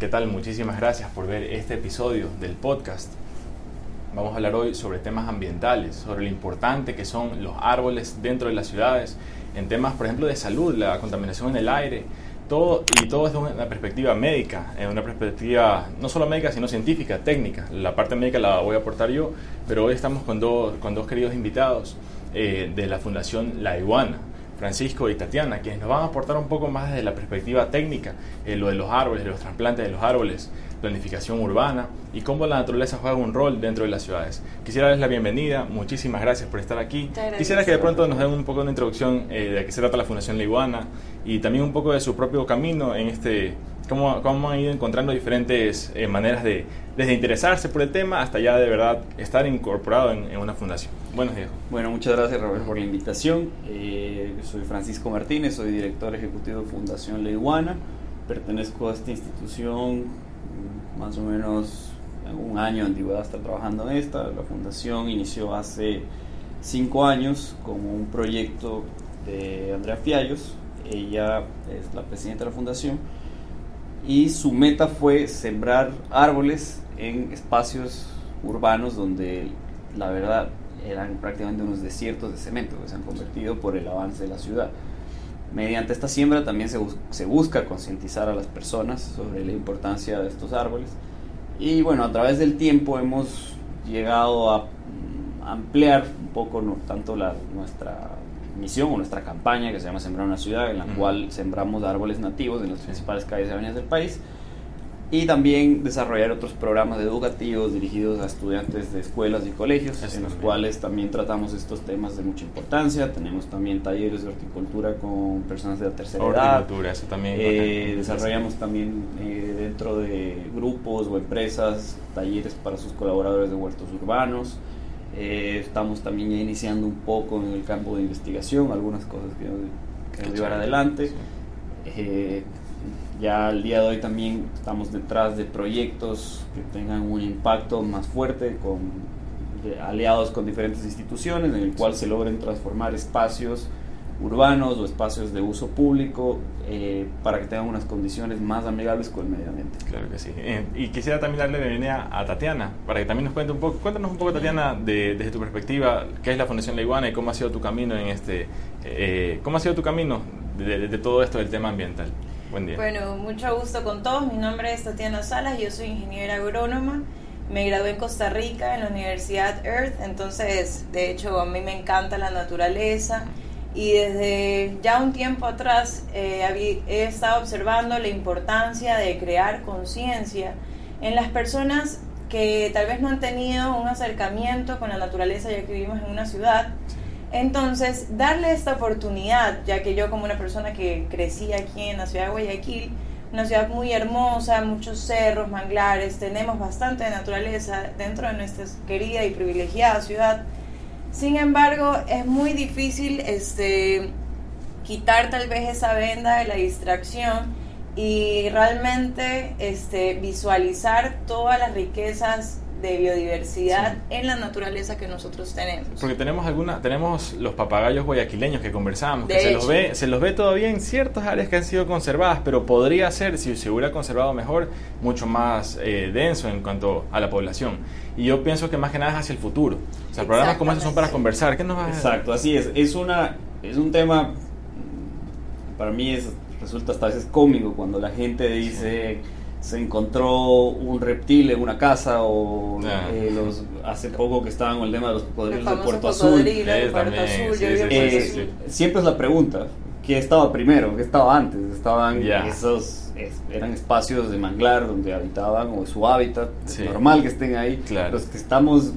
¿Qué tal? Muchísimas gracias por ver este episodio del podcast. Vamos a hablar hoy sobre temas ambientales, sobre lo importante que son los árboles dentro de las ciudades, en temas, por ejemplo, de salud, la contaminación en el aire, todo, y todo desde una perspectiva médica, en una perspectiva no solo médica, sino científica, técnica. La parte médica la voy a aportar yo, pero hoy estamos con dos, con dos queridos invitados eh, de la Fundación La Iguana. Francisco y Tatiana, quienes nos van a aportar un poco más desde la perspectiva técnica, eh, lo de los árboles, los trasplantes de los árboles, planificación urbana y cómo la naturaleza juega un rol dentro de las ciudades. Quisiera darles la bienvenida, muchísimas gracias por estar aquí. Quisiera que de pronto nos den un poco de una introducción eh, de qué se trata la Fundación La Iguana y también un poco de su propio camino en este cómo, cómo han ido encontrando diferentes eh, maneras de, desde interesarse por el tema hasta ya de verdad estar incorporado en, una fundación. Buenos días. Bueno, muchas gracias Roberto por la invitación. Eh, soy Francisco Martínez, soy director ejecutivo de Fundación La Iguana. Pertenezco a esta institución más o menos un año de antigüedad estar trabajando en esta. La fundación inició hace cinco años como un proyecto de Andrea Fiallos. Ella es la presidenta de la fundación y su meta fue sembrar árboles en espacios urbanos donde la verdad eran prácticamente unos desiertos de cemento que se han convertido por el avance de la ciudad. Mediante esta siembra también se, se busca concientizar a las personas sobre la importancia de estos árboles y bueno, a través del tiempo hemos llegado a mm, ampliar un poco no, tanto la, nuestra misión o nuestra campaña que se llama Sembrar una ciudad, en la cual sembramos árboles nativos en las principales calles y avenidas del país. Y también desarrollar otros programas educativos dirigidos a estudiantes de escuelas y colegios, en los cuales también tratamos estos temas de mucha importancia. Tenemos también talleres de horticultura con personas de la tercera edad. Eso también. Eh, desarrollamos también eh, dentro de grupos o empresas talleres para sus colaboradores de huertos urbanos. Eh, estamos también iniciando un poco en el campo de investigación, algunas cosas que, que llevar adelante. Eh, ya al día de hoy también estamos detrás de proyectos que tengan un impacto más fuerte, con aliados con diferentes instituciones, en el cual se logren transformar espacios urbanos o espacios de uso público eh, para que tengan unas condiciones más amigables con el medio ambiente. Claro que sí. Eh, y quisiera también darle la bienvenida a Tatiana, para que también nos cuente un poco, cuéntanos un poco Tatiana, desde tu perspectiva, qué es la Fundación La Iguana y cómo ha sido tu camino en este, eh, cómo ha sido tu camino de, de, todo esto del tema ambiental. Buen día. Bueno, mucho gusto con todos. Mi nombre es Tatiana Salas, yo soy ingeniera agrónoma. Me gradué en Costa Rica, en la Universidad Earth, entonces, de hecho, a mí me encanta la naturaleza y desde ya un tiempo atrás eh, he estado observando la importancia de crear conciencia en las personas que tal vez no han tenido un acercamiento con la naturaleza ya que vivimos en una ciudad. Entonces, darle esta oportunidad, ya que yo como una persona que crecí aquí en la ciudad de Guayaquil, una ciudad muy hermosa, muchos cerros, manglares, tenemos bastante de naturaleza dentro de nuestra querida y privilegiada ciudad, sin embargo, es muy difícil este, quitar tal vez esa venda de la distracción y realmente este, visualizar todas las riquezas de biodiversidad en la naturaleza que nosotros tenemos. Porque tenemos alguna, tenemos los papagayos guayaquileños que conversamos, que se los ve, se los ve todavía en ciertas áreas que han sido conservadas, pero podría ser, si se hubiera conservado mejor, mucho más eh, denso en cuanto a la población. Y yo pienso que más que nada es hacia el futuro. O sea, programas como estos son para conversar. ¿Qué nos va a Exacto, así es. Es una, es un tema, para mí es, resulta hasta a veces cómico cuando la gente dice se encontró un reptil en una casa o ah. eh, los, hace poco que estaban con el tema de los cocodrilos del Puerto Azul. siempre es la pregunta, ¿qué estaba primero? ¿Qué estaba antes? Estaban esos eran espacios de manglar donde habitaban o su hábitat, es normal que estén ahí. Los que estamos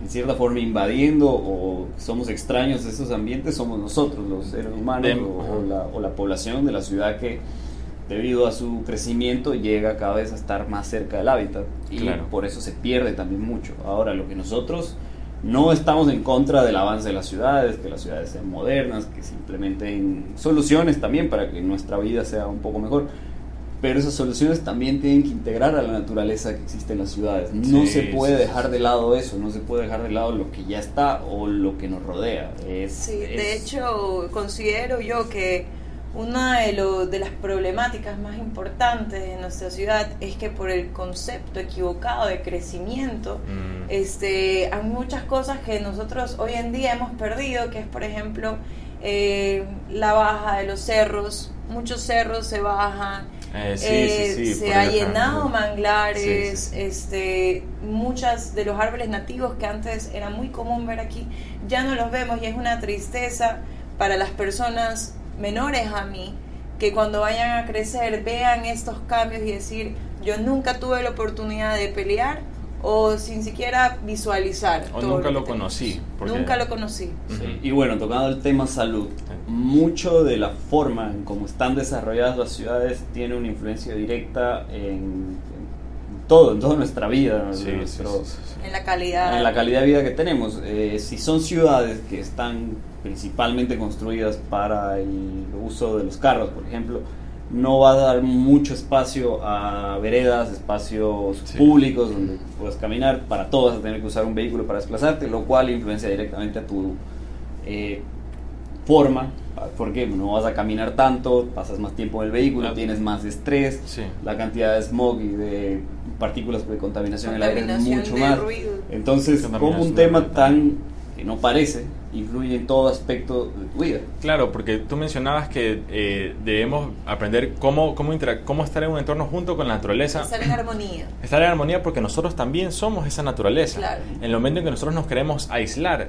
en cierta forma invadiendo o somos extraños de esos ambientes somos nosotros, los seres humanos o, la, o la población de la ciudad que debido a su crecimiento llega cada vez a estar más cerca del hábitat y por eso se pierde también mucho. Ahora, lo que nosotros no estamos en contra del avance de las ciudades, que las ciudades sean modernas, que se implementen soluciones también para que nuestra vida sea un poco mejor. Pero esas soluciones también tienen que integrar a la naturaleza que existe en las ciudades. No se puede dejar de lado eso, no se puede dejar de lado lo que ya está o lo que nos rodea. sí, de hecho considero yo que una de, lo, de las problemáticas más importantes de nuestra ciudad es que por el concepto equivocado de crecimiento, Mm. este, hay muchas cosas que nosotros hoy en día hemos perdido, que es por ejemplo eh, la baja de los cerros, muchos cerros se bajan, Eh, sí, eh, sí, sí, se ha llenado manglares, este, muchas de los árboles nativos que antes era muy común ver aquí, ya no los vemos y es una tristeza para las personas menores a mí que cuando vayan a crecer vean estos cambios y decir yo nunca tuve la oportunidad de pelear o sin siquiera visualizar. O todo nunca lo conocí, porque- Nunca lo conocí. Sí. Y bueno, tocando el tema salud, mucho de la forma en cómo están desarrolladas las ciudades tiene una influencia directa en todo, en toda nuestra vida, Sí, nuestro- sí, sí, sí. En la calidad. en la calidad de vida que tenemos. Eh, si son ciudades que están principalmente construidas para el uso de los carros, por ejemplo, no va a dar mucho espacio a veredas, espacios Sí. públicos donde puedas caminar. Para todos vas a tener que usar un vehículo para desplazarte, lo cual influencia directamente a tu eh, forma. Porque no vas a caminar tanto, pasas más tiempo en el vehículo, Ah. tienes más estrés, Sí. la cantidad de smog y de partículas de contaminación en el aire es mucho más. ruido. Entonces, como un tema tan que no parece, influye en todo aspecto de tu vida. Claro, porque tú mencionabas que eh, debemos aprender cómo, cómo, cómo estar en un entorno junto con la naturaleza. Estar en armonía. Estar en armonía porque nosotros también somos esa naturaleza. Claro. En el momento en que nosotros nos queremos aislar,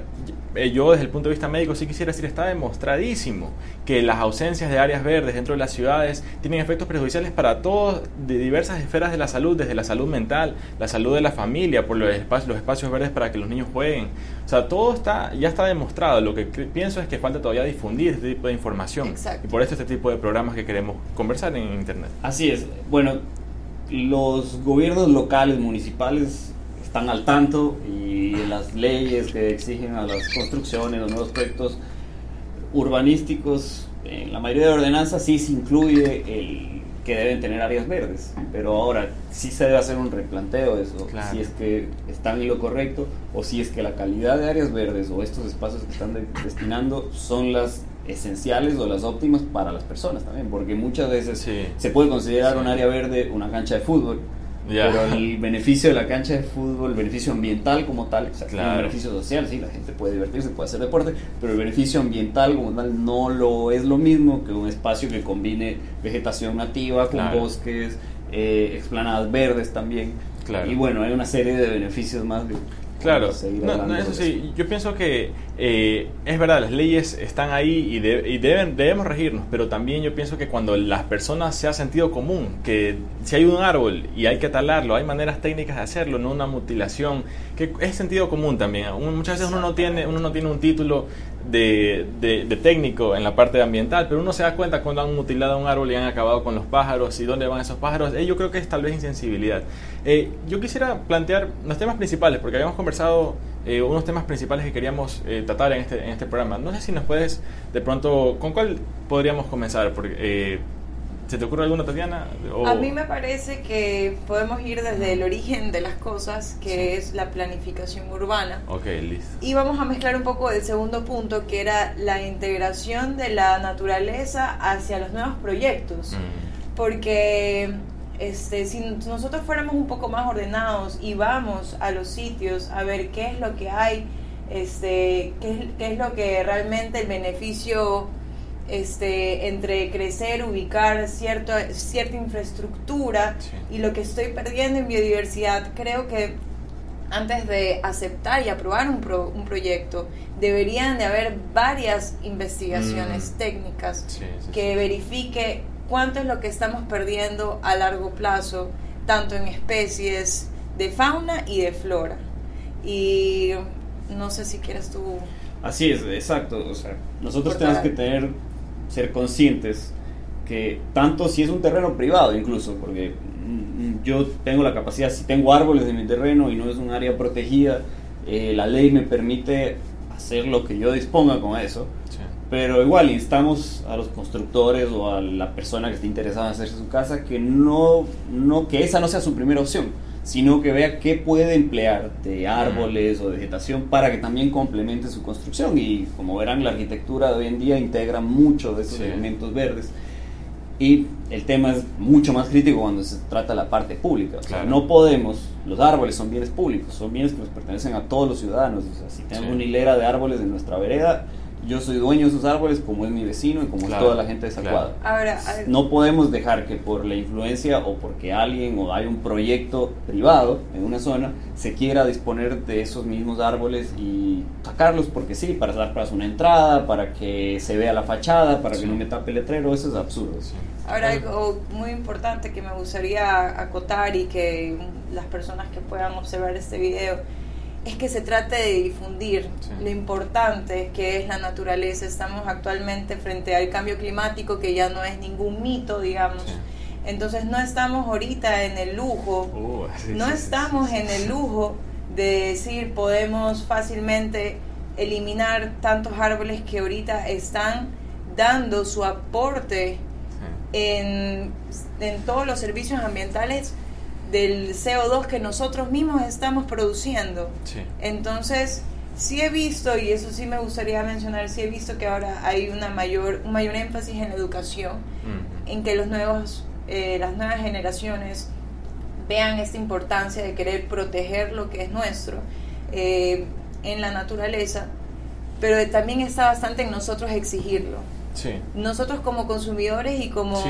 eh, yo desde el punto de vista médico sí quisiera decir, está demostradísimo que las ausencias de áreas verdes dentro de las ciudades tienen efectos perjudiciales para todos de diversas esferas de la salud, desde la salud mental, la salud de la familia, por los espacios, los espacios verdes para que los niños jueguen. O sea, todo está, ya está demostrado. Lo que pienso es que falta todavía difundir este tipo de información. Exacto. Y por eso este tipo de programas que queremos conversar en Internet. Así es. Bueno, los gobiernos locales, municipales, están al tanto y las leyes que exigen a las construcciones, los nuevos proyectos urbanísticos, en la mayoría de ordenanzas sí se incluye el que deben tener áreas verdes, pero ahora sí se debe hacer un replanteo de eso, Claro. si es que están en lo correcto o si es que la calidad de áreas verdes o estos espacios que están de- destinando son las esenciales o las óptimas para las personas también, porque muchas veces Sí. se puede considerar Sí. un área verde una cancha de fútbol, Pero el beneficio de la cancha de fútbol, el beneficio ambiental como tal, o sea, Claro. un beneficio social, sí, la gente puede divertirse, puede hacer deporte, pero el beneficio ambiental como tal no lo es lo mismo que un espacio que combine vegetación nativa con Claro. bosques, eh, explanadas verdes también. Claro. Y bueno, hay una serie de beneficios más que Claro, no, no, eso de sí, yo pienso que eh, es verdad, las leyes están ahí y, de- y deben, debemos regirnos, pero también yo pienso que cuando las personas sea sentido común, que si hay un árbol y hay que talarlo, hay maneras técnicas de hacerlo, no una mutilación, que es sentido común también. Muchas veces uno no tiene, uno no tiene un título de, de- de técnico en la parte ambiental, pero uno se da cuenta cuando han mutilado un árbol y han acabado con los pájaros y dónde van esos pájaros. Eh, yo creo que es tal vez insensibilidad. Eh, yo quisiera plantear los temas principales, porque habíamos conversado eh, unos temas principales que queríamos eh, tratar en este, en este programa. No sé si nos puedes, de pronto, ¿con cuál podríamos comenzar? Porque, eh, ¿Se te ocurre alguna, Tatiana? O- A mí me parece que podemos ir desde el origen de las cosas, que Sí. es la planificación urbana. Ok, listo. Y vamos a mezclar un poco el segundo punto, que era la integración de la naturaleza hacia los nuevos proyectos. Mm, Porque este, si nosotros fuéramos un poco más ordenados y vamos a los sitios a ver qué es lo que hay, este, qué, es, qué es lo que realmente el beneficio este, entre crecer, ubicar cierto, cierta infraestructura Sí. y lo que estoy perdiendo en biodiversidad, creo que antes de aceptar y aprobar un, pro- un proyecto, deberían de haber varias investigaciones Mm. técnicas sí, sí, que verifique cuánto es lo que estamos perdiendo a largo plazo, tanto en especies de fauna y de flora. Y no sé si quieres tú... Así es, exacto. O sea, nosotros tenemos que tener, ser conscientes que tanto si es un terreno privado incluso, porque mm, yo tengo la capacidad, si tengo árboles en mi terreno y no es un área protegida, eh, la ley me permite hacer lo que yo disponga con eso. Sí. Pero igual instamos a los constructores o a la persona que esté interesada en hacerse su casa que no, no que esa no sea su primera opción, sino que vea qué puede emplear de árboles o vegetación para que también complemente su construcción. Y como verán, la arquitectura de hoy en día integra mucho de esos elementos verdes. Y el tema es mucho más crítico cuando se trata de la parte pública. no podemos, los árboles son bienes públicos, son bienes que nos pertenecen a todos los ciudadanos. O sea, si tenemos una hilera de árboles en nuestra vereda, yo soy dueño de esos árboles como es mi vecino y como es toda la gente de esa cuadra. Ahora, no podemos dejar que por la influencia o porque alguien o hay un proyecto privado en una zona se quiera disponer de esos mismos árboles y sacarlos porque sí, para dar para una entrada, para que se vea la fachada, para que no me tape el letrero, eso es absurdo. Ahora algo muy importante que me gustaría acotar y que las personas que puedan observar este video es que se trate de difundir lo importante que es la naturaleza. Estamos actualmente frente al cambio climático que ya no es ningún mito, digamos. Entonces no estamos ahorita en el lujo, uh, no estamos en el lujo de decir podemos fácilmente eliminar tantos árboles que ahorita están dando su aporte en, en todos los servicios ambientales del CO2 que nosotros mismos estamos produciendo. Entonces, sí he visto, y eso sí me gustaría mencionar, sí he visto que ahora hay una mayor, un mayor énfasis en la educación, en que los nuevos, eh, las nuevas generaciones vean esta importancia de querer proteger lo que es nuestro eh, en la naturaleza, pero también está bastante en nosotros exigirlo. Nosotros como consumidores y como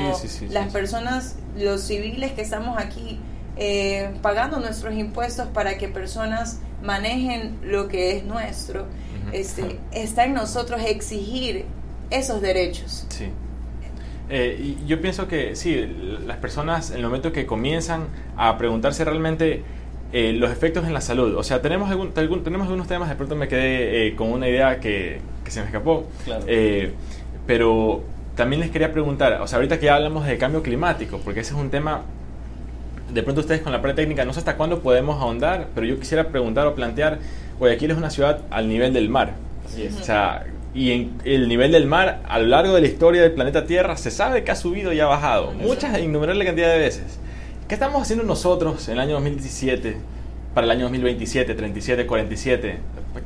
las personas, los civiles que estamos aquí, eh, pagando nuestros impuestos para que personas manejen lo que es nuestro, este, está en nosotros exigir esos derechos. Sí. Eh, yo pienso que sí, las personas en el momento que comienzan a preguntarse realmente eh, los efectos en la salud, o sea, tenemos, algún, tenemos algunos temas, de pronto me quedé con una idea que, que, se me escapó, pero también les quería preguntar, o sea, ahorita que ya hablamos de cambio climático, porque ese es un tema de pronto ustedes con la parte técnica, no sé hasta cuándo podemos ahondar, pero yo quisiera preguntar o plantear, Guayaquil es una ciudad al nivel del mar. Así es. O sea, y en el nivel del mar a lo largo de la historia del planeta Tierra se sabe que ha subido y ha bajado, muchas, innumerables cantidad de veces. ¿Qué estamos haciendo nosotros en el año 2017 para el año 2027, 37, 47?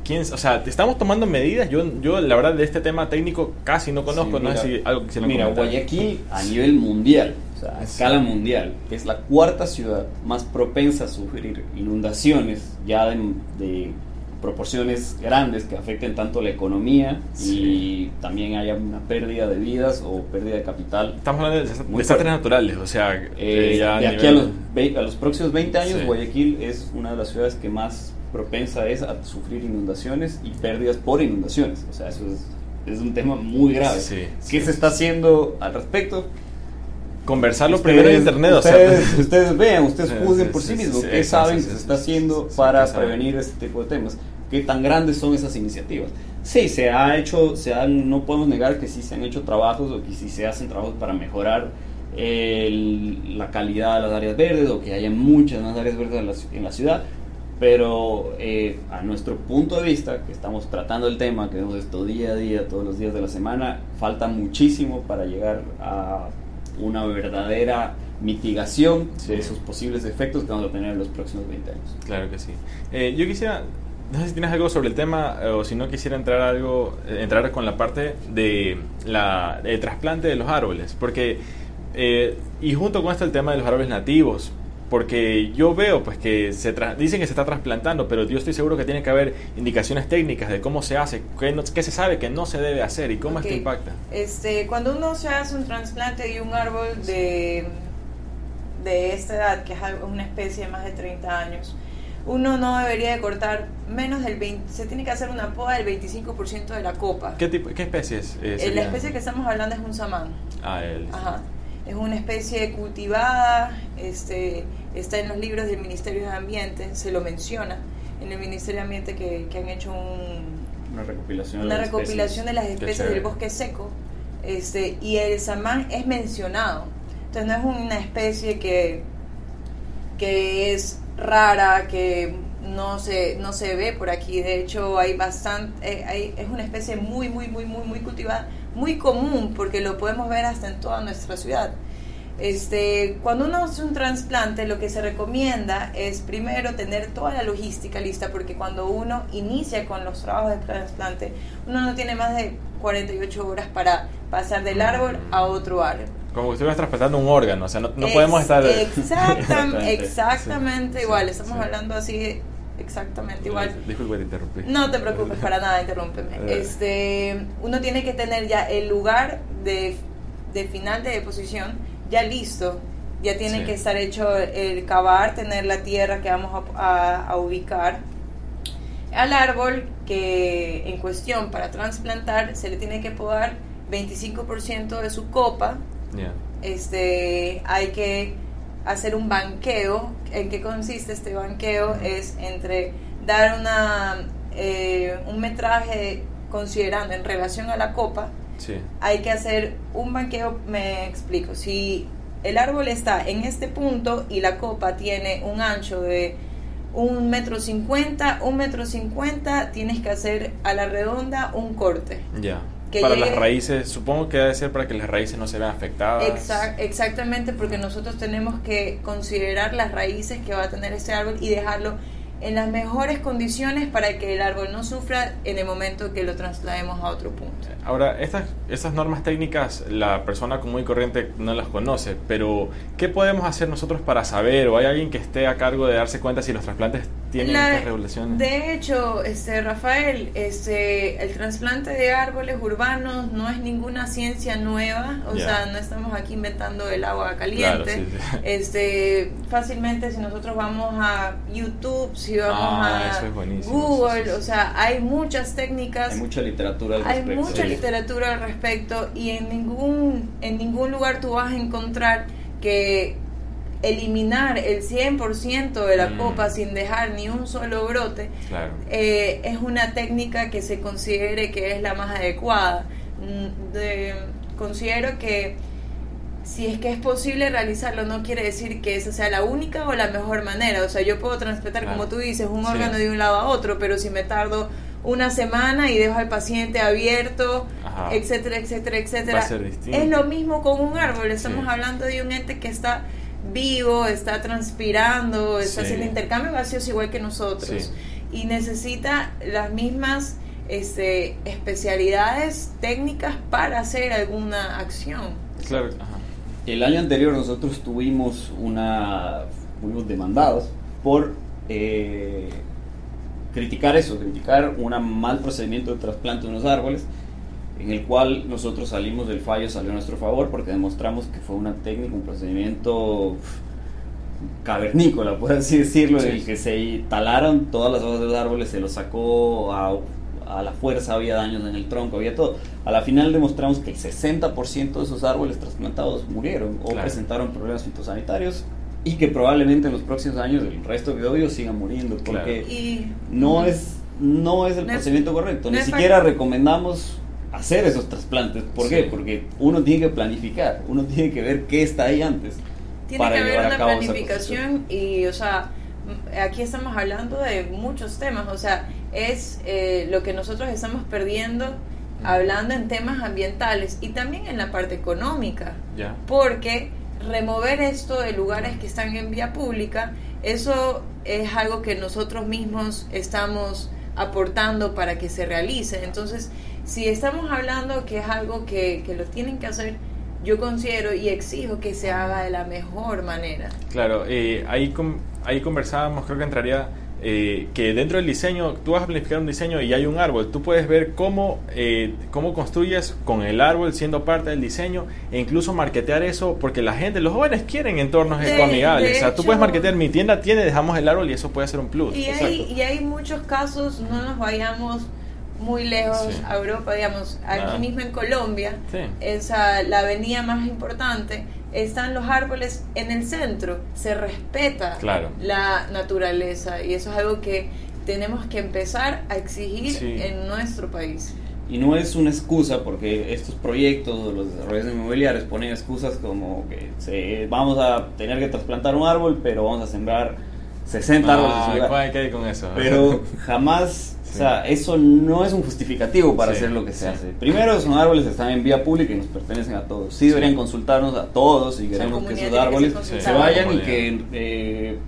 ¿Quién, o sea, estamos tomando medidas. Yo, yo, la verdad, de este tema técnico casi no conozco. no sé si algo que Mira, Guayaquil a nivel mundial a escala mundial, es la cuarta ciudad más propensa a sufrir inundaciones ya de, proporciones grandes que afecten tanto la economía y también haya una pérdida de vidas o pérdida de capital. Estamos hablando de desastres naturales, o sea, eh, de aquí a los, próximos 20 años Guayaquil es una de las ciudades que más propensa es a sufrir inundaciones y pérdidas por inundaciones. O sea, eso es, es un tema muy grave. ¿Qué se está haciendo al respecto? Conversarlo primero en internet. Ustedes, vean, ustedes juzguen por sí, mismos qué saben que se está haciendo para prevenir este tipo de temas, qué tan grandes son esas iniciativas. Sí, se ha hecho, se han, no podemos negar que sí se han hecho trabajos o que sí se hacen trabajos para mejorar la calidad de las áreas verdes o que haya muchas más áreas verdes en la, ciudad, pero eh, a nuestro punto de vista, que estamos tratando el tema, que vemos esto día a día, todos los días de la semana, falta muchísimo para llegar a una verdadera mitigación de esos posibles efectos que vamos a tener en los próximos 20 años. Claro que sí. Eh, yo quisiera, no sé si tienes algo sobre el tema eh, o si no quisiera entrar algo, eh, entrar con la parte de la el trasplante de los árboles, porque y junto con esto el tema de los árboles nativos, porque yo veo pues que se dicen que se está trasplantando, pero yo estoy seguro que tiene que haber indicaciones técnicas de cómo se hace, qué, se sabe que no se debe hacer y cómo esto impacta. Este, cuando uno se hace un trasplante de un árbol de, de esta edad, que es una especie de más de 30 años, uno no debería de cortar menos del 20, se tiene que hacer una poda del 25% de la copa. ¿Qué, tipo, qué especie es? Eh, la especie que estamos hablando es un samán. Ah, él. Ajá. Es una especie cultivada, este, está en los libros del Ministerio de Ambiente, se lo menciona en el Ministerio de Ambiente que, han hecho una recopilación, de, las recopilación de las especies del bosque seco este, y el samán es mencionado. Entonces no es una especie que, que es rara, que no se, no se ve por aquí. De hecho, hay bastante, eh, es una especie muy, muy, muy, muy, muy cultivada, muy común, porque lo podemos ver hasta en toda nuestra ciudad. Este, cuando uno hace un trasplante, lo que se recomienda es primero tener toda la logística lista, porque cuando uno inicia con los trabajos de trasplante, uno no tiene más de 48 horas para pasar del árbol a otro árbol. Como que estuvieras trasplantando un órgano, o sea, no, podemos estar... Exactamente, exactamente igual, estamos hablando así exactamente igual. Disculpe, te interrumpí. No te preocupes, para nada, interrúmpeme. Este, uno tiene que tener ya el lugar de, de final de deposición ya listo. Ya tiene que estar hecho el cavar, tener la tierra que vamos a, a, ubicar. Al árbol que en cuestión para trasplantar se le tiene que podar 25% de su copa. Este, hay que hacer un banqueo. ¿En qué consiste este banqueo? Es entre dar una, eh, un metraje considerando en relación a la copa. Hay que hacer un banqueo, me explico. Si el árbol está en este punto y la copa tiene un ancho de un metro cincuenta, un metro cincuenta, tienes que hacer a la redonda un corte. Ya para las raíces, supongo que debe ser para que las raíces no se vean afectadas. exactamente, porque nosotros tenemos que considerar las raíces que va a tener ese árbol y dejarlo en las mejores condiciones para que el árbol no sufra en el momento que lo traslademos a otro punto. Ahora, estas, estas normas técnicas la persona común y corriente no las conoce, pero ¿qué podemos hacer nosotros para saber o hay alguien que esté a cargo de darse cuenta si los trasplantes estas regulaciones? De hecho, este, Rafael, este, el trasplante de árboles urbanos no es ninguna ciencia nueva, o sea, no estamos aquí inventando el agua caliente. Este, fácilmente si nosotros vamos a YouTube, si vamos ah, a Google, o sea, hay muchas técnicas. Hay mucha literatura al respecto. Hay mucha literatura al respecto y en ningún, en ningún lugar tú vas a encontrar que eliminar el 100% de la mm. copa sin dejar ni un solo brote eh, es una técnica que se considere que es la más adecuada. Mm, considero que si es que es posible realizarlo, no quiere decir que esa sea la única o la mejor manera. O sea, yo puedo transplantar, como tú dices, un órgano de un lado a otro, pero si me tardo una semana y dejo al paciente abierto, etcétera, etcétera, etcétera. Es lo mismo con un árbol. Estamos hablando de un ente que está vivo, está transpirando, está haciendo intercambio gaseoso igual que nosotros. Y necesita las mismas este, especialidades técnicas para hacer alguna acción. Claro, el año anterior nosotros tuvimos una, fuimos demandados por eh, criticar eso, criticar un mal procedimiento de trasplante de unos árboles, en el cual nosotros salimos del fallo, salió a nuestro favor porque demostramos que fue una técnica, un procedimiento cavernícola, por así decirlo, en el que se talaron todas las hojas de los árboles, se los sacó a a la fuerza, había daños en el tronco, había todo. A la final demostramos que el 60% de esos árboles trasplantados murieron o presentaron problemas fitosanitarios y que probablemente en los próximos años el resto de Biobio siga muriendo porque no es no es el procedimiento correcto. Ni siquiera recomendamos hacer esos trasplantes. ¿Por qué? Porque uno tiene que planificar, uno tiene que ver qué está ahí antes. Tiene que haber una planificación y, o sea, aquí estamos hablando de muchos temas, o sea, es eh, lo que nosotros estamos perdiendo hablando en temas ambientales y también en la parte económica, porque remover esto de lugares que están en vía pública, eso es algo que nosotros mismos estamos aportando para que se realice. Entonces, si estamos hablando que es algo que, que lo tienen que hacer, yo considero y exijo que se haga de la mejor manera. Claro, eh, ahí, ahí conversábamos, creo que entraría eh, que dentro del diseño, tú vas a planificar un diseño y hay un árbol, tú puedes ver cómo, eh, cómo construyes con el árbol siendo parte del diseño e incluso marketear eso, porque la gente, los jóvenes quieren entornos ecoamigables. O sea, tú puedes marketear, mi tienda tiene, dejamos el árbol y eso puede ser un plus. Y hay, y hay muchos casos, no nos vayamos muy lejos a Europa, digamos, aquí mismo en Colombia, esa la avenida más importante, están los árboles en el centro, se respeta la naturaleza y eso es algo que tenemos que empezar a exigir en nuestro país. Y no es una excusa porque estos proyectos, los desarrollos inmobiliarios ponen excusas como que se, vamos a tener que trasplantar un árbol, pero vamos a sembrar 60 árboles. con eso? Pero jamás O sea, eso no es un justificativo para Sí, hacer lo que se sí. hace. Primero, son árboles que están en vía pública y nos pertenecen a todos. Sí deberían consultarnos a todos y queremos que esos que árboles se vayan y que eh,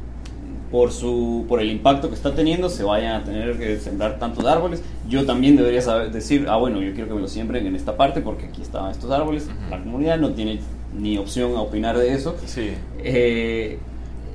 por su por el impacto que está teniendo se vayan a tener que sembrar tantos árboles. Yo también debería saber decir, ah bueno, yo quiero que me lo siembren en esta parte porque aquí estaban estos árboles. La comunidad no tiene ni opción a opinar de eso. Sí. Eh,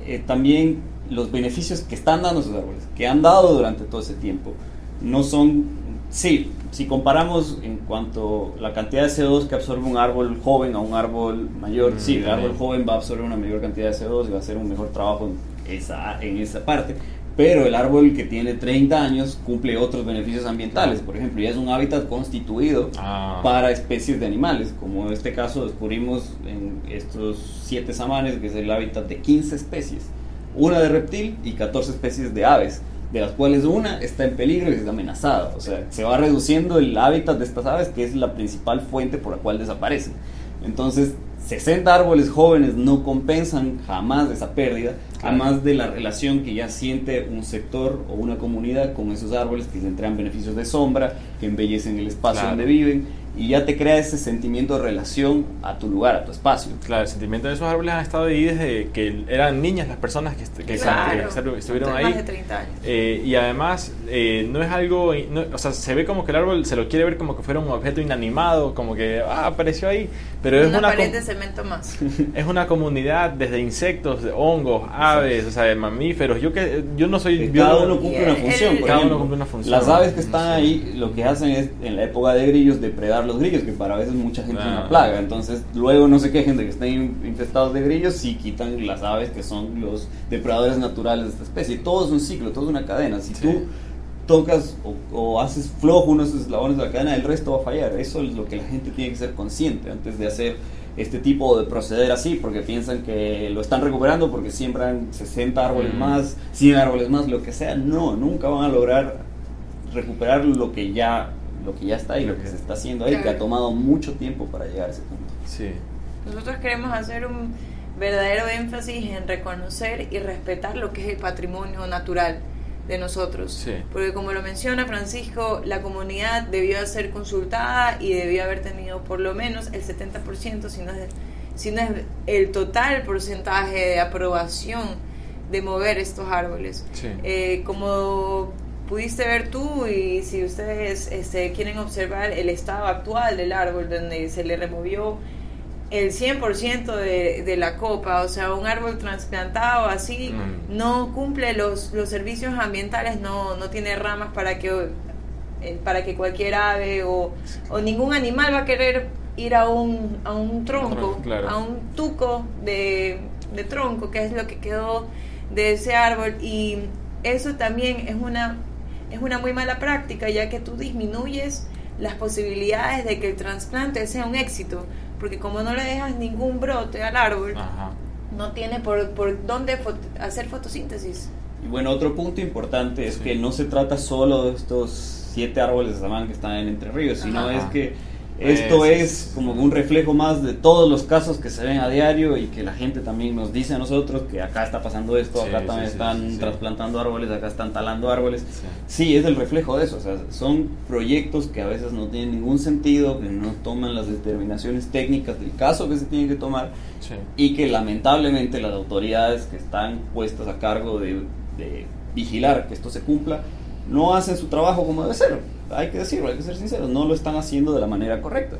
eh, también los beneficios que están dando esos árboles, que han dado durante todo ese tiempo, no son, sí, si comparamos en cuanto a la cantidad de CO2 que absorbe un árbol joven a un árbol mayor, Mm, sí, el árbol joven va a absorber una mayor cantidad de CO2 y va a hacer un mejor trabajo en esa, en esa parte, pero el árbol que tiene 30 años cumple otros beneficios ambientales, por ejemplo, ya es un hábitat constituido Ah. para especies de animales, como en este caso descubrimos en estos siete samanes, que es el hábitat de 15 especies, una de reptil y 14 especies de aves, de las cuales una está en peligro y está amenazada. O sea, se va reduciendo el hábitat de estas aves, que es la principal fuente por la cual desaparecen. Entonces, 60 árboles jóvenes no compensan jamás esa pérdida, Claro. además de la relación que ya siente un sector o una comunidad con esos árboles que le entregan beneficios de sombra, que embellecen el espacio Claro. donde viven y ya te crea ese sentimiento de relación a tu lugar, a tu espacio. Claro, el sentimiento de esos árboles han estado ahí desde que eran niñas las personas que, est- que, Claro. que estu- estuvieron Más ahí. de 30 años. Eh, y además, eh, no es algo, no- o sea, se ve como que el árbol se lo quiere ver como que fuera un objeto inanimado, como que, ah, apareció ahí, pero es una, una, pared de cemento más. es una comunidad desde insectos, de hongos, aves, o sea, de mamíferos. Yo que yo no soy cada biólogo. uno cumple una función. el- por Cada uno ejemplo. cumple una función. Las aves que están ahí lo que hacen es en la época de grillos depredar los grillos, que para veces mucha gente es una plaga. Entonces luego no se quejen de que estén infestados de grillos si quitan las aves que son los depredadores naturales de esta especie. Todo es un ciclo, todo es una cadena. Si Sí. tú tocas o, o haces flojo uno de esos eslabones de la cadena, el resto va a fallar. Eso es lo que la gente tiene que ser consciente antes de hacer este tipo de proceder así, porque piensan que lo están recuperando porque siembran 60 árboles Mm. más, 100 árboles más, lo que sea. No, nunca van a lograr recuperar lo que ya lo que ya está ahí, lo que se está haciendo ahí, que ha tomado mucho tiempo para llegar a ese punto. Sí. Nosotros queremos hacer un verdadero énfasis en reconocer y respetar lo que es el patrimonio natural de nosotros. Sí. Porque como lo menciona Francisco, la comunidad debió ser consultada y debió haber tenido por lo menos el 70%, si no es, si no es el total porcentaje de aprobación de mover estos árboles. Sí. Eh, como pudiste ver tú y si ustedes este, quieren observar el estado actual del árbol donde se le removió el 100% de, de la copa, o sea, un árbol trasplantado así Mm. no cumple los, los servicios ambientales, no, no tiene ramas para que, eh, para que cualquier ave o, o ningún animal va a querer ir a un, a un tronco, tronco, claro. a un tuco de, de tronco, que es lo que quedó de ese árbol y eso también es una es una muy mala práctica ya que tú disminuyes las posibilidades de que el trasplante sea un éxito porque como no le dejas ningún brote al árbol Ajá. no tiene por, por dónde fot- hacer fotosíntesis Y bueno, otro punto importante es Sí. que no se trata solo de estos siete árboles de samán que están en Entre Ríos, sino Ajá. es que esto Es- es como un reflejo más de todos los casos que se ven a diario y que la gente también nos dice a nosotros que acá está pasando esto, Sí, acá sí, también sí, están trasplantando árboles, acá están talando árboles. Sí. Es el reflejo de eso. O sea, son proyectos que a veces no tienen ningún sentido, que no toman las determinaciones técnicas del caso que se tienen que tomar y que lamentablemente las autoridades que están puestas a cargo de, de vigilar que esto se cumpla no hacen su trabajo como debe ser. Hay que decirlo, hay que ser sinceros, no lo están haciendo de la manera correcta.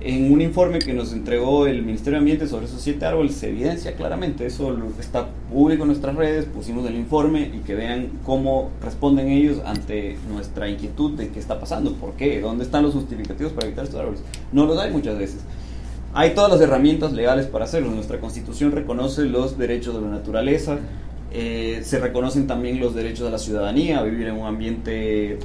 En un informe que nos entregó el Ministerio de Ambiente sobre esos siete árboles se evidencia claramente, eso está público en nuestras redes, pusimos el informe y que vean cómo responden ellos ante nuestra inquietud de qué está pasando, por qué, dónde están los justificativos para quitar estos árboles. No los hay muchas veces. Hay todas las herramientas legales para hacerlo. Nuestra constitución reconoce los derechos de la naturaleza, eh, se reconocen también los derechos de la ciudadanía, a vivir en un ambiente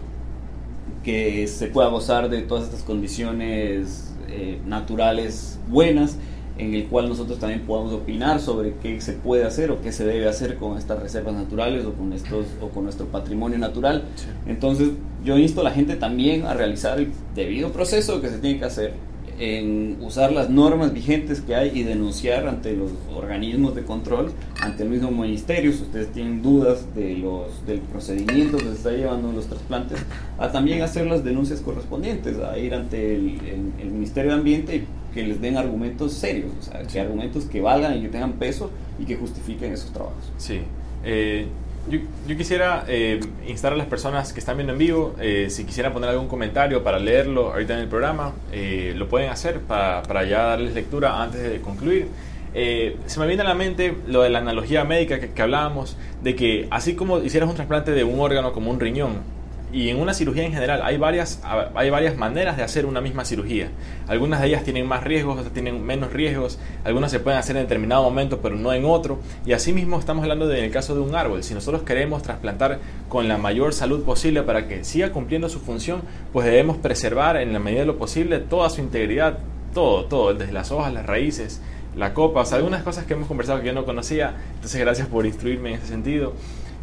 que se pueda gozar de todas estas condiciones eh, naturales buenas, en el cual nosotros también podamos opinar sobre qué se puede hacer o qué se debe hacer con estas reservas naturales o con estos o con nuestro patrimonio natural. Sí. Entonces, yo insto a la gente también a realizar el debido proceso que se tiene que hacer. En usar las normas vigentes que hay y denunciar ante los organismos de control, ante el mismo ministerio, si ustedes tienen dudas de los, del procedimiento que se está llevando los trasplantes, a también hacer las denuncias correspondientes, a ir ante el, el, Ministerio de Ambiente y que les den argumentos serios, o sea, que argumentos que valgan y que tengan peso y que justifiquen esos trabajos. Sí. Eh, yo, yo, quisiera eh, instar a las personas que están viendo en vivo, eh, si quisieran poner algún comentario para leerlo ahorita en el programa, eh, lo pueden hacer para, para, ya darles lectura antes de concluir. se me viene a la mente lo de la analogía médica que hablábamos, de que así como hicieras un trasplante de un órgano como un riñón, y en una cirugía en general hay varias, hay varias maneras de hacer una misma cirugía. Algunas de ellas tienen más riesgos, otras tienen menos riesgos, algunas se pueden hacer en determinado momento pero no en otro. Y así mismo estamos hablando del el caso de un árbol. Si nosotros queremos trasplantar con la mayor salud posible para que siga cumpliendo su función, pues debemos preservar en la medida de lo posible toda su integridad, todo, todo, desde las hojas, las raíces, la copa, o sea, algunas cosas que hemos conversado que yo no conocía. Entonces gracias por instruirme en ese sentido.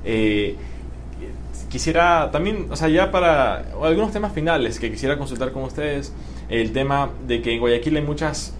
Eh, quisiera también, o sea, ya para algunos temas finales que quisiera consultar con ustedes, el tema de que en Guayaquil hay muchas,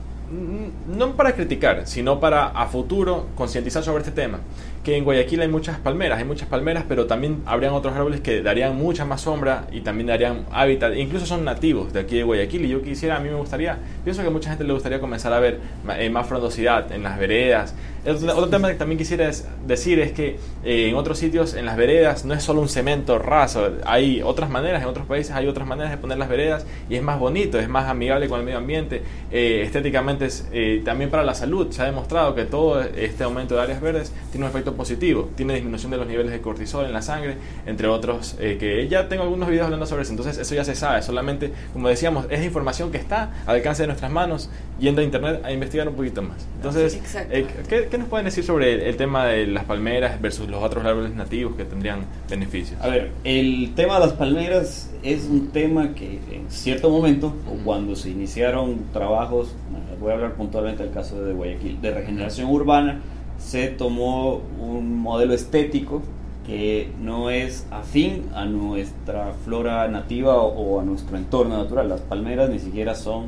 no para criticar, sino para a futuro concientizar sobre este tema que en Guayaquil hay muchas palmeras, hay muchas palmeras, pero también habrían otros árboles que darían mucha más sombra y también darían hábitat, incluso son nativos de aquí de Guayaquil. Y yo quisiera, a mí me gustaría, pienso que a mucha gente le gustaría comenzar a ver eh, más frondosidad en las veredas. Otro, tema que también quisiera decir es que eh, en otros sitios, en las veredas, no es solo un cemento raso, hay otras maneras, en otros países hay otras maneras de poner las veredas y es más bonito, es más amigable con el medio ambiente, eh, estéticamente es, también para la salud, se ha demostrado que todo este aumento de áreas verdes tiene un efecto positivo. Tiene disminución de los niveles de cortisol en la sangre, entre otros, eh, que ya tengo algunos videos hablando sobre eso. Entonces, eso ya se sabe. Solamente, como decíamos, es información que está al alcance de nuestras manos, yendo a internet a investigar un poquito más. Entonces, eh, ¿qué, nos pueden decir sobre el, tema de las palmeras versus los otros árboles nativos que tendrían beneficios? A ver, el tema de las palmeras es un tema que en cierto momento, o cuando se iniciaron trabajos, voy a hablar puntualmente del caso de Guayaquil, de regeneración urbana, se tomó un modelo estético que no es afín a nuestra flora nativa o, a nuestro entorno natural. Las palmeras ni siquiera son...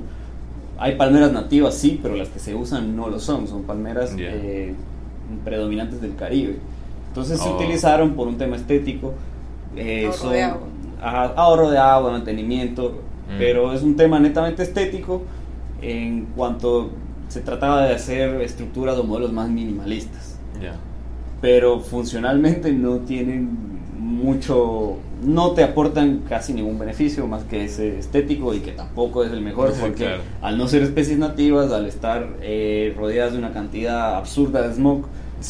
Hay palmeras nativas, sí, pero las que se usan no lo son. Son palmeras eh, predominantes del Caribe. Entonces se oh. utilizaron por un tema estético. Eh, ahorro, de agua. ahorro de agua, mantenimiento. Mm. Pero es un tema netamente estético en cuanto se trataba de hacer estructuras o modelos más minimalistas. Pero funcionalmente no tienen mucho, no te aportan casi ningún beneficio más que ese estético y que tampoco es el mejor porque al no ser especies nativas, al estar eh, rodeadas de una cantidad absurda de smog,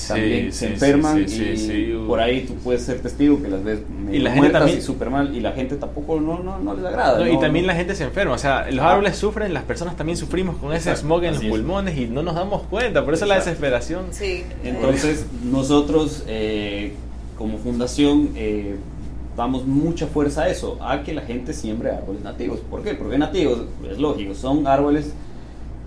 también se enferman y por ahí tú puedes ser testigo que las ves y la gente también súper mal y la gente tampoco no, no, no les agrada. y también la gente se enferma, o sea, los árboles sufren, las personas también sufrimos con ese smog en los pulmones y no nos damos cuenta, por eso la desesperación. Sí. Entonces nosotros eh, como fundación eh, damos mucha fuerza a eso, a que la gente siembre árboles nativos. ¿Por qué? Porque nativos, es lógico, son árboles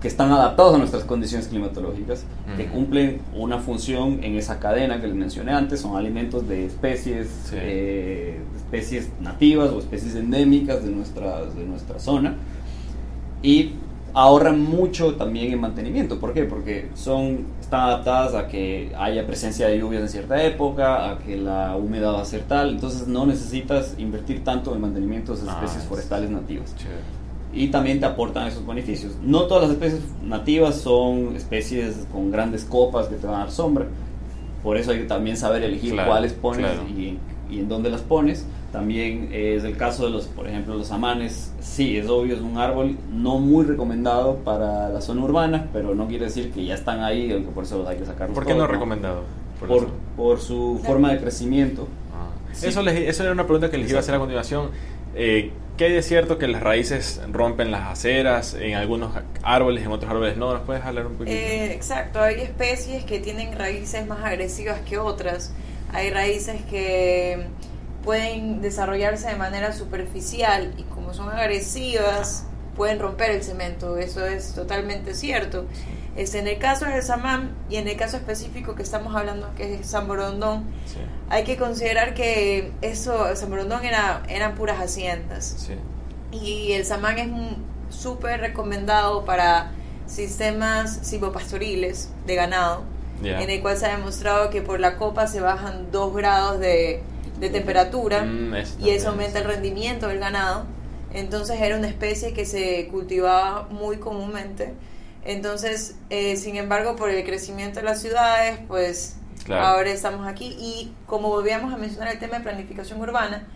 que están adaptados a nuestras condiciones climatológicas, que cumplen una función en esa cadena que les mencioné antes, son alimentos de especies, eh, especies nativas o especies endémicas de nuestra, de nuestra zona, y ahorran mucho también en mantenimiento. ¿Por qué? Porque son, están adaptadas a que haya presencia de lluvias en cierta época, a que la humedad va a ser tal, entonces no necesitas invertir tanto en mantenimiento de esas ah, especies forestales nativas y también te aportan esos beneficios. No todas las especies nativas son especies con grandes copas que te van a dar sombra, por eso hay que también saber elegir cuáles pones y, y, en dónde las pones. También es el caso de los, por ejemplo, los amanes, sí, es obvio, es un árbol no muy recomendado para la zona urbana, pero no quiere decir que ya están ahí, aunque por eso hay que sacarlos. ¿Por qué no recomendado? Por, por, su forma de crecimiento. Ah. Eso, eso era una pregunta que les iba a hacer a continuación. Eh, ¿Qué hay de cierto que las raíces rompen las aceras en algunos árboles, en otros árboles no? ¿Nos puedes hablar un poquito? Eh, exacto, hay especies que tienen raíces más agresivas que otras. Hay raíces que pueden desarrollarse de manera superficial y como son agresivas pueden romper el cemento. Eso es totalmente cierto. Este, en el caso del Samán y en el caso específico que estamos hablando, que es San Borondón, hay que considerar que eso, San Borondón era, eran puras haciendas. Y el Samán es súper recomendado para sistemas silvopastoriles de ganado, Ya. en el cual se ha demostrado que por la copa se bajan 2 grados de, de temperatura Mm, y eso aumenta el rendimiento del ganado. Entonces era una especie que se cultivaba muy comúnmente. Entonces, eh, sin embargo, por el crecimiento de las ciudades, pues Claro. ahora estamos aquí. Y como volvíamos a mencionar el tema de planificación urbana,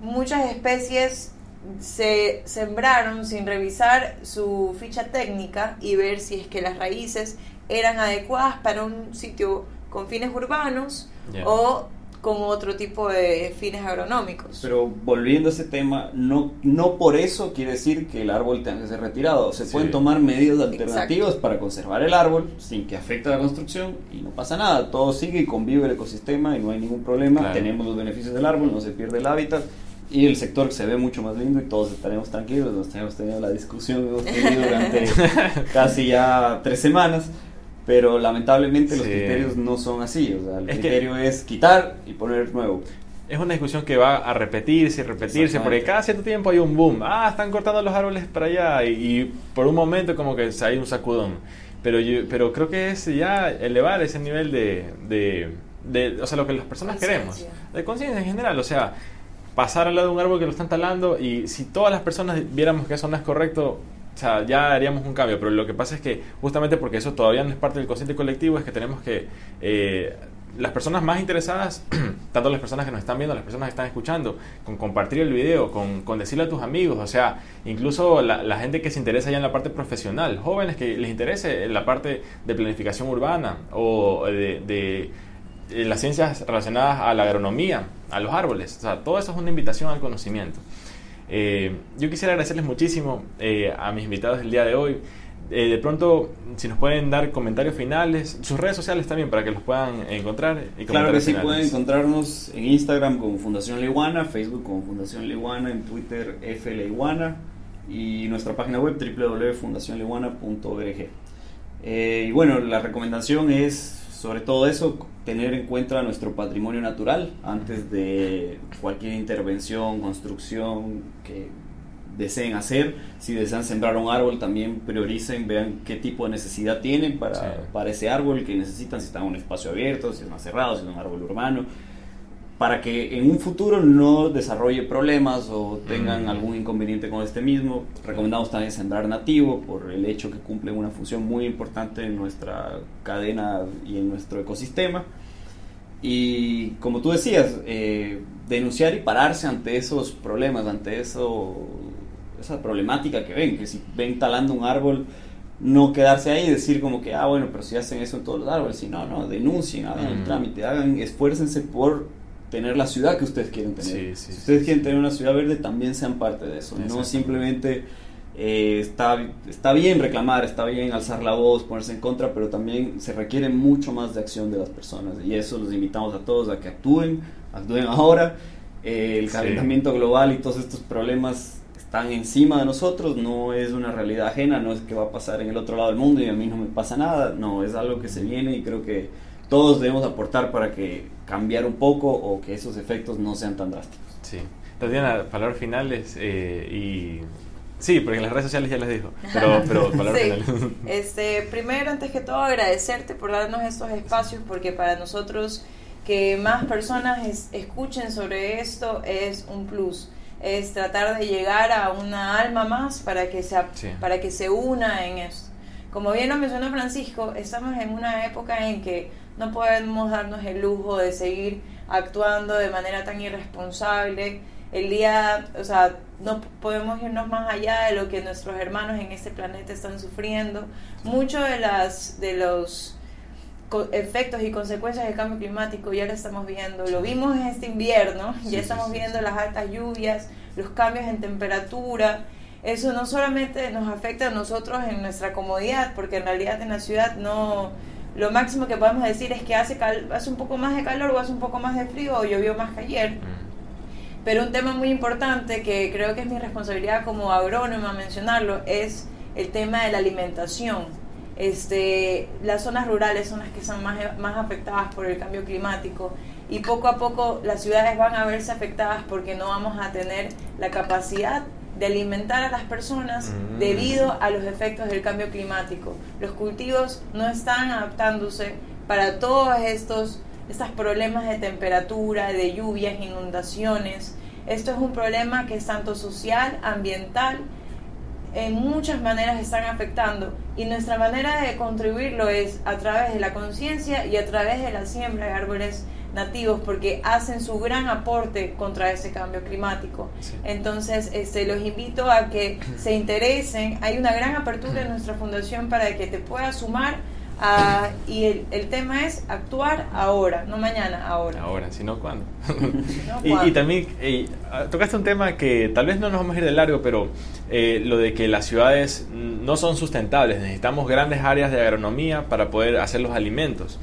muchas especies se sembraron sin revisar su ficha técnica y ver si es que las raíces eran adecuadas para un sitio con fines urbanos o con otro tipo de fines agronómicos. Pero volviendo a ese tema, no, no por eso quiere decir que el árbol tenga que ser retirado. Se Sí. pueden tomar medidas alternativas para conservar el árbol sin que afecte a la construcción y no pasa nada. Todo sigue y convive el ecosistema y no hay ningún problema. Claro. Tenemos los beneficios del árbol, no se pierde el hábitat y el sector se ve mucho más lindo y todos estaremos tranquilos. Nos hemos tenido la discusión que hemos tenido durante casi ya tres semanas. Pero lamentablemente los Sí. criterios no son así. O sea, el Es que- criterio es quitar y poner nuevo. Es una discusión que va a repetirse y repetirse, porque cada cierto tiempo hay un boom. Ah, están cortando los árboles para allá. Y, y por un momento como que hay un sacudón. Pero, yo, pero creo que es ya elevar ese nivel de, de, de- O sea, lo que las personas queremos. De conciencia en general. O sea, pasar al lado de un árbol que lo están talando y si todas las personas viéramos que eso no es correcto, o sea, ya haríamos un cambio. Pero lo que pasa es que justamente porque eso todavía no es parte del consciente colectivo, es que tenemos que... eh, las personas más interesadas, tanto las personas que nos están viendo, las personas que están escuchando, con compartir el video, con, con decirle a tus amigos, o sea, incluso la, la gente que se interesa ya en la parte profesional, jóvenes que les interese en la parte de planificación urbana o de, de- de las ciencias relacionadas a la agronomía, a los árboles, o sea, todo eso es una invitación al conocimiento. Eh, yo quisiera agradecerles muchísimo eh, a mis invitados del día de hoy. Eh, de pronto, si nos pueden dar comentarios finales, sus redes sociales también para que los puedan encontrar. Y Claro que sí, finales. pueden encontrarnos en Instagram como Fundación Leiguana, Facebook como Fundación Leiguana, en Twitter F Leiguana y nuestra página web www.fundacionleiguana.org. Eh, y bueno, la recomendación es sobre todo eso, tener en cuenta nuestro patrimonio natural antes de cualquier intervención, construcción que deseen hacer. Si desean sembrar un árbol, también prioricen, vean qué tipo de necesidad tienen para, Sí. para ese árbol que necesitan, si está en un espacio abierto, si es más cerrado, si es un árbol urbano, para que en un futuro no desarrolle problemas o tengan Mm. algún inconveniente con este mismo. Recomendamos también sembrar nativo por el hecho que cumple una función muy importante en nuestra cadena y en nuestro ecosistema. Y como tú decías, eh, denunciar y pararse ante esos problemas, ante eso, esa problemática que ven, que si ven talando un árbol, no quedarse ahí y decir como que, ah, bueno, pero si hacen eso en todos los árboles, si no, no, denuncien, hagan el Mm. trámite, hagan, esfuércense por tener la ciudad que ustedes quieren tener. Sí, sí, si ustedes quieren tener una ciudad verde, también sean parte de eso, no simplemente eh, está, está bien reclamar, está bien alzar la voz, ponerse en contra, pero también se requiere mucho más de acción de las personas. Y eso los invitamos a todos a que actúen, actúen ahora. Eh, el calentamiento global y todos estos problemas están encima de nosotros, no es una realidad ajena, no es que va a pasar en el otro lado del mundo y a mí no me pasa nada, no, es algo que se viene y creo que todos debemos aportar para que cambiar un poco o que esos efectos no sean tan drásticos. Sí. Tatiana, palabras finales eh, y... Sí, porque en las redes sociales ya les dijo, pero, pero palabras Sí. finales. Este, primero, antes que todo, agradecerte por darnos estos espacios, porque para nosotros que más personas es- escuchen sobre esto es un plus. Es tratar de llegar a una alma más para que se, Sí. para que se una en esto. Como bien lo mencionó Francisco, estamos en una época en que no podemos darnos el lujo de seguir actuando de manera tan irresponsable. El día, o sea, no podemos irnos más allá de lo que nuestros hermanos en este planeta están sufriendo. Muchos de las de los efectos y consecuencias del cambio climático ya lo estamos viendo. Lo vimos en este invierno, Sí, ya estamos sí, viendo las altas lluvias, los cambios en temperatura. Eso no solamente nos afecta a nosotros en nuestra comodidad, porque en realidad en la ciudad no lo máximo que podemos decir es que hace cal- hace un poco más de calor o hace un poco más de frío o llovió más que ayer. Mm. Pero un tema muy importante que creo que es mi responsabilidad como agrónoma mencionarlo es el tema de la alimentación. Este, las zonas rurales son las que son más, más afectadas por el cambio climático y poco a poco las ciudades van a verse afectadas porque no vamos a tener la capacidad de alimentar a las personas Mm. debido a los efectos del cambio climático. Los cultivos no están adaptándose para todos estos, estos problemas de temperatura, de lluvias, inundaciones. Esto es un problema que es tanto social, ambiental, en muchas maneras están afectando y nuestra manera de contribuirlo es a través de la conciencia y a través de la siembra de árboles nativos porque hacen su gran aporte contra ese cambio climático. Sí. Entonces, este, los invito a que se interesen. Hay una gran apertura en nuestra fundación para que te puedas sumar a- y el, el tema es actuar ahora, no mañana, ahora. Ahora, si no, ¿cuándo? ¿no? Y, también eh, ah, tocaste un tema que tal vez no nos vamos a ir de largo, pero eh, lo de que las ciudades no son sustentables. Necesitamos grandes áreas de agronomía para poder hacer los alimentos.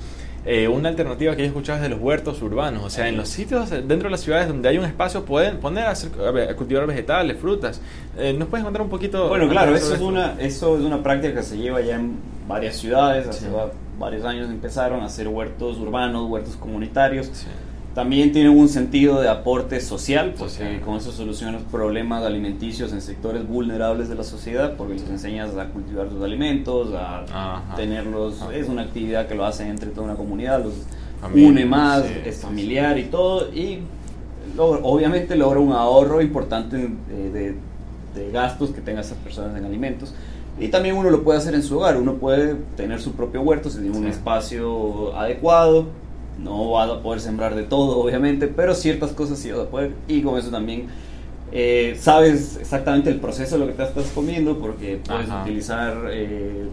Eh, una alternativa que yo he escuchado es de los huertos urbanos. O sea, en los sitios dentro de las ciudades donde hay un espacio pueden poner a, hacer- a cultivar vegetales, frutas. Eh, ¿Nos puedes contar un poquito? Bueno, claro, eso es una eso es una práctica que se lleva ya en varias ciudades. Hace Sí. varios años empezaron a hacer huertos urbanos, huertos comunitarios. Sí. También tienen un sentido de aporte social, porque Social. con eso solucionas problemas alimenticios en sectores vulnerables de la sociedad, porque les enseñas a cultivar sus alimentos, a Ajá. tenerlos. Ajá. Es una actividad que lo hacen entre toda una comunidad, los Familia, une más, sí, es sí, familiar y todo, y logra- obviamente logra un ahorro importante eh, de, de gastos que tengan esas personas en alimentos. Y también uno lo puede hacer en su hogar, uno puede tener su propio huerto si tiene un espacio adecuado, no va a poder sembrar de todo obviamente, pero ciertas cosas sí vas a poder y con eso también eh, sabes exactamente el proceso de lo que te estás comiendo porque puedes Ajá. utilizar eh,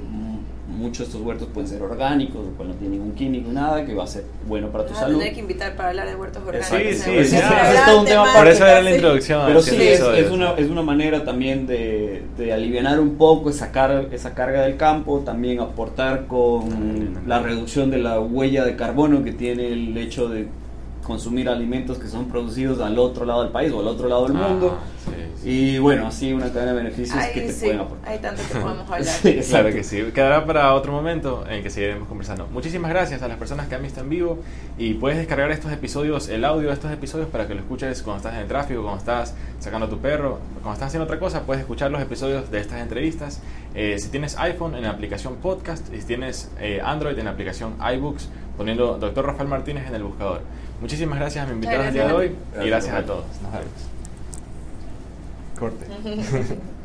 muchos de estos huertos pueden ser orgánicos, o no tienen ningún químico, nada, que va a ser bueno para tu Vas a salud. tener que invitar para hablar de huertos orgánicos. Sí, sí. Es todo un tema Por eso era la Sí. introducción. Pero sí, es una, es una manera también de, de aliviar un poco esa, car- esa carga del campo, también aportar con la reducción de la huella de carbono que tiene el hecho de consumir alimentos que son producidos al otro lado del país o al otro lado del Ajá, mundo. sí, sí. Y bueno, así una cadena de beneficios que te sí, pueden aportar. hay tanto que podemos hablar. Sí, Claro que sí. Quedará para otro momento en que seguiremos conversando. Muchísimas gracias a las personas que han visto en vivo y puedes descargar estos episodios, el audio de estos episodios para que lo escuches cuando estás en el tráfico, cuando estás sacando a tu perro, cuando estás haciendo otra cosa, puedes escuchar los episodios de estas entrevistas. Eh, si tienes iPhone en la aplicación Podcast y si tienes eh, Android en la aplicación iBooks, poniendo Dr. Rafael Martínez en el buscador. Muchísimas gracias a mi invitado del día de hoy gracias. y gracias a todos. Nos vemos. Corte.